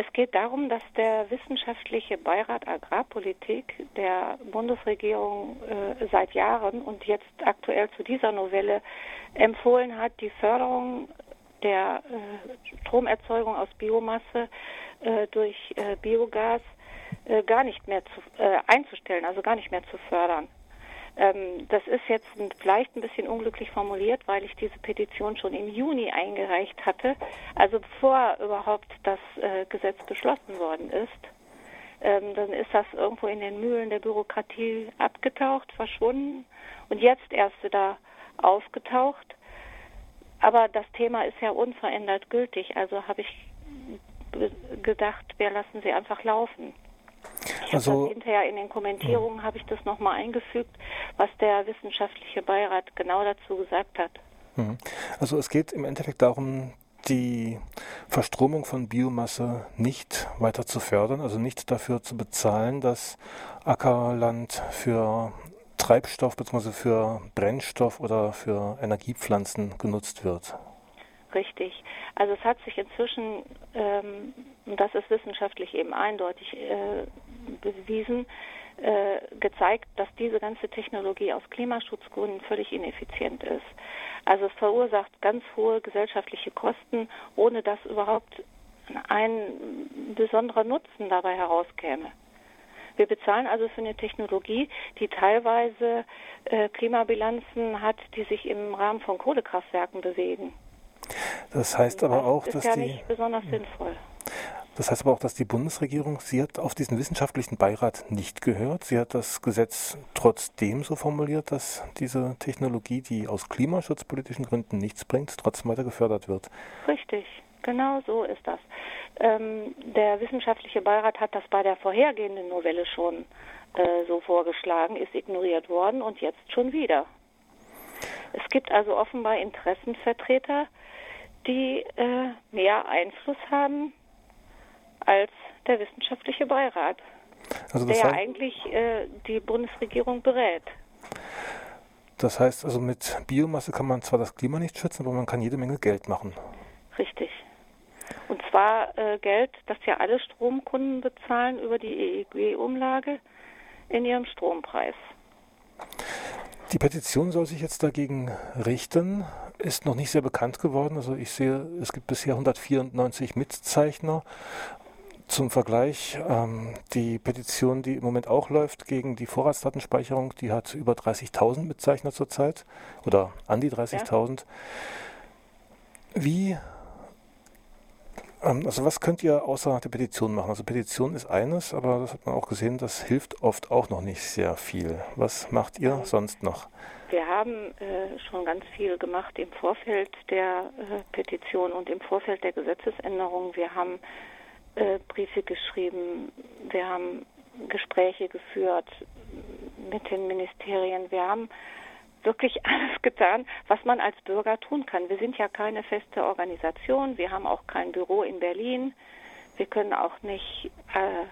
Es geht darum, dass der wissenschaftliche Beirat Agrarpolitik der Bundesregierung äh, seit Jahren und jetzt aktuell zu dieser Novelle empfohlen hat, die Förderung der äh, Stromerzeugung aus Biomasse äh, durch äh, Biogas äh, gar nicht mehr zu, äh, einzustellen, also gar nicht mehr zu fördern. Ähm, das ist jetzt vielleicht ein bisschen unglücklich formuliert, weil ich diese Petition schon im Juni eingereicht hatte, also bevor überhaupt das äh, Gesetz beschlossen worden ist. Ähm, dann ist das irgendwo in den Mühlen der Bürokratie abgetaucht, verschwunden und jetzt erst wieder aufgetaucht. Aber das Thema ist ja unverändert gültig, also habe ich gedacht, wir lassen sie einfach laufen. Ich also hinterher in den Kommentierungen habe ich das nochmal eingefügt, was der wissenschaftliche Beirat genau dazu gesagt hat. Hm. Also es geht im Endeffekt darum, die Verstromung von Biomasse nicht weiter zu fördern, also nicht dafür zu bezahlen, dass Ackerland für Treibstoff bzw. für Brennstoff oder für Energiepflanzen genutzt wird. Richtig. Also es hat sich inzwischen, ähm, und das ist wissenschaftlich eben eindeutig äh, bewiesen, äh, gezeigt, dass diese ganze Technologie aus Klimaschutzgründen völlig ineffizient ist. Also es verursacht ganz hohe gesellschaftliche Kosten, ohne dass überhaupt ein besonderer Nutzen dabei herauskäme. Wir bezahlen also für eine Technologie, die teilweise äh, Klimabilanzen hat, die sich im Rahmen von Kohlekraftwerken bewegen. Das heißt aber auch, dass ja die nicht besonders sinnvoll. Das heißt aber auch, dass die Bundesregierung, sie hat auf diesen wissenschaftlichen Beirat nicht gehört. Sie hat das Gesetz trotzdem so formuliert, dass diese Technologie, die aus klimaschutzpolitischen Gründen nichts bringt, trotzdem weiter gefördert wird. Richtig, genau so ist das. Ähm, der wissenschaftliche Beirat hat das bei der vorhergehenden Novelle schon äh, so vorgeschlagen, ist ignoriert worden und jetzt schon wieder. Es gibt also offenbar Interessenvertreter, die äh, mehr Einfluss haben als der wissenschaftliche Beirat, also der ja eigentlich äh, die Bundesregierung berät. Das heißt also, mit Biomasse kann man zwar das Klima nicht schützen, aber man kann jede Menge Geld machen. Richtig. Und zwar äh, Geld, das ja alle Stromkunden bezahlen über die EEG-Umlage in ihrem Strompreis. Die Petition soll sich jetzt dagegen richten, ist noch nicht sehr bekannt geworden. Also ich sehe, es gibt bisher 194 Mitzeichner. Zum Vergleich, ähm, die Petition, die im Moment auch läuft gegen die Vorratsdatenspeicherung, die hat über 30.000 Mitzeichner zurzeit oder an die 30.000. Ja. Wie also was könnt ihr außer der Petition machen? Also Petition ist eines, aber das hat man auch gesehen, das hilft oft auch noch nicht sehr viel. Was macht ihr sonst noch? Wir haben äh, schon ganz viel gemacht im Vorfeld der äh, Petition und im Vorfeld der Gesetzesänderung. Wir haben äh, Briefe geschrieben, wir haben Gespräche geführt mit den Ministerien. Wir haben wirklich alles getan, was man als Bürger tun kann. Wir sind ja keine feste Organisation, wir haben auch kein Büro in Berlin, wir können auch nicht äh,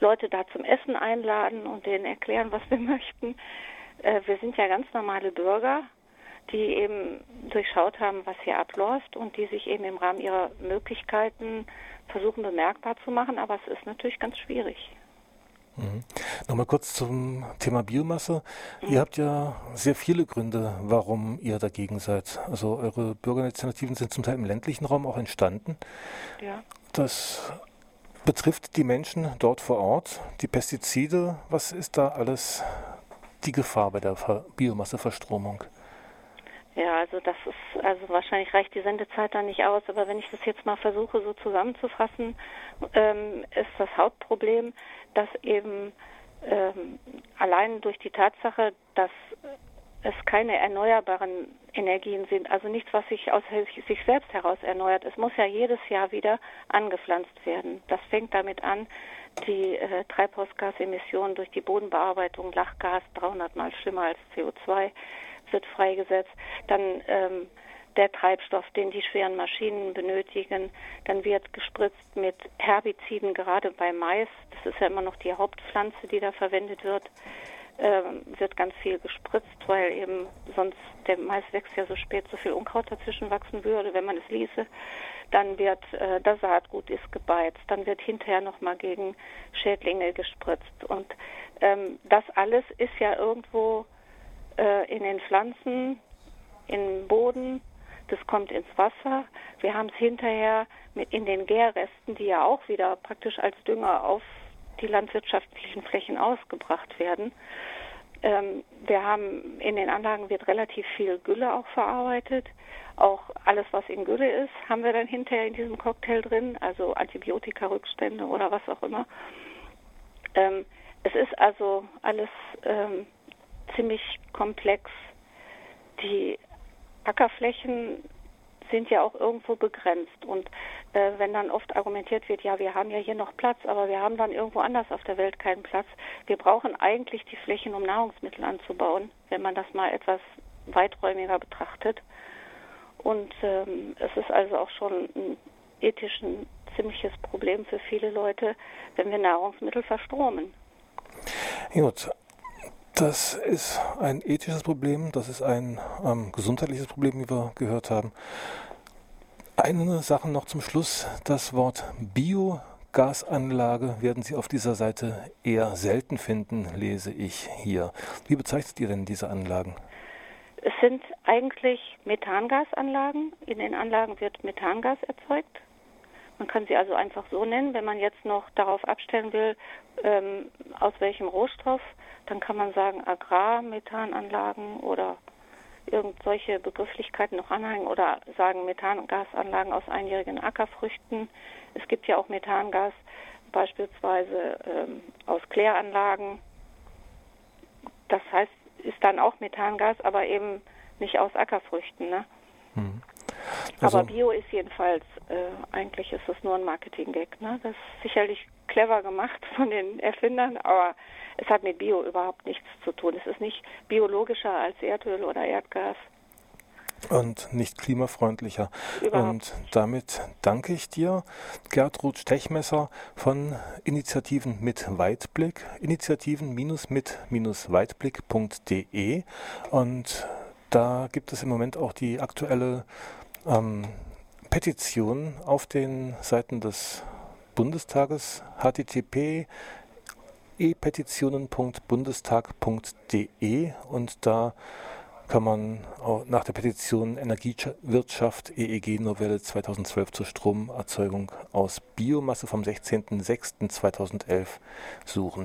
Leute da zum Essen einladen und denen erklären, was wir möchten. Äh, wir sind ja ganz normale Bürger, die eben durchschaut haben, was hier abläuft und die sich eben im Rahmen ihrer Möglichkeiten versuchen bemerkbar zu machen, aber es ist natürlich ganz schwierig. Mhm. Nochmal kurz zum Thema Biomasse. Mhm. Ihr habt ja sehr viele Gründe, warum ihr dagegen seid. Also eure Bürgerinitiativen sind zum Teil im ländlichen Raum auch entstanden. Ja. Das betrifft die Menschen dort vor Ort, die Pestizide. Was ist da alles die Gefahr bei der Biomasseverstromung? Ja, also das ist, also wahrscheinlich reicht die Sendezeit da nicht aus, aber wenn ich das jetzt mal versuche so zusammenzufassen, ähm, ist das Hauptproblem, dass eben ähm, allein durch die Tatsache, dass es keine erneuerbaren Energien sind, also nichts, was sich aus sich selbst heraus erneuert. Es muss ja jedes Jahr wieder angepflanzt werden. Das fängt damit an, die äh, Treibhausgasemissionen durch die Bodenbearbeitung, Lachgas 300 mal schlimmer als CO2 wird freigesetzt. Dann ähm, der Treibstoff, den die schweren Maschinen benötigen. Dann wird gespritzt mit Herbiziden, gerade bei Mais. Das ist ja immer noch die Hauptpflanze, die da verwendet wird. Ähm, wird ganz viel gespritzt, weil eben sonst der Mais wächst ja so spät, so viel Unkraut dazwischen wachsen würde, wenn man es ließe. dann wird äh, das Saatgut ist gebeizt, dann wird hinterher nochmal gegen Schädlinge gespritzt. Und ähm, das alles ist ja irgendwo äh, in den Pflanzen, im Boden, das kommt ins Wasser. Wir haben es hinterher mit in den Gärresten, die ja auch wieder praktisch als Dünger auf die landwirtschaftlichen Flächen ausgebracht werden. Ähm, wir haben in den Anlagen wird relativ viel Gülle auch verarbeitet. Auch alles, was in Gülle ist, haben wir dann hinterher in diesem Cocktail drin, also Antibiotika-Rückstände oder was auch immer. Ähm, es ist also alles ähm, ziemlich komplex. Die Ackerflächen sind ja auch irgendwo begrenzt. Und äh, wenn dann oft argumentiert wird, ja, wir haben ja hier noch Platz, aber wir haben dann irgendwo anders auf der Welt keinen Platz. Wir brauchen eigentlich die Flächen, um Nahrungsmittel anzubauen, wenn man das mal etwas weiträumiger betrachtet. Und ähm, es ist also auch schon ein ethisch ein ziemliches Problem für viele Leute, wenn wir Nahrungsmittel verstromen. Gut, das ist ein ethisches Problem, das ist ein ähm, gesundheitliches Problem, wie wir gehört haben. Eine Sache noch zum Schluss. Das Wort Biogasanlage werden Sie auf dieser Seite eher selten finden, lese ich hier. Wie bezeichnet ihr denn diese Anlagen? Es sind eigentlich Methangasanlagen. In den Anlagen wird Methangas erzeugt. Man kann sie also einfach so nennen. Wenn man jetzt noch darauf abstellen will, ähm, aus welchem Rohstoff, dann kann man sagen Agrarmethananlagen oder irgend solche Begrifflichkeiten noch anhängen oder sagen Methangasanlagen aus einjährigen Ackerfrüchten. Es gibt ja auch Methangas beispielsweise ähm, aus Kläranlagen. Das heißt, ist dann auch Methangas, aber eben nicht aus Ackerfrüchten. Ne? Also aber Bio ist jedenfalls, äh, eigentlich ist das nur ein Marketing-Gag. Ne? Das ist sicherlich clever gemacht von den Erfindern, aber es hat mit Bio überhaupt nichts zu tun. Es ist nicht biologischer als Erdöl oder Erdgas. Und nicht klimafreundlicher. Überhaupt und damit danke ich dir, Gertrud Stechmesser von Initiativen mit Weitblick, Initiativen-mit-weitblick.de. Und da gibt es im Moment auch die aktuelle ähm, Petition auf den Seiten des Bundestages http e-petitionen.bundestag.de und da kann man nach der Petition Energiewirtschaft EEG-Novelle 2012 zur Stromerzeugung aus Biomasse vom 16.06.2011 suchen.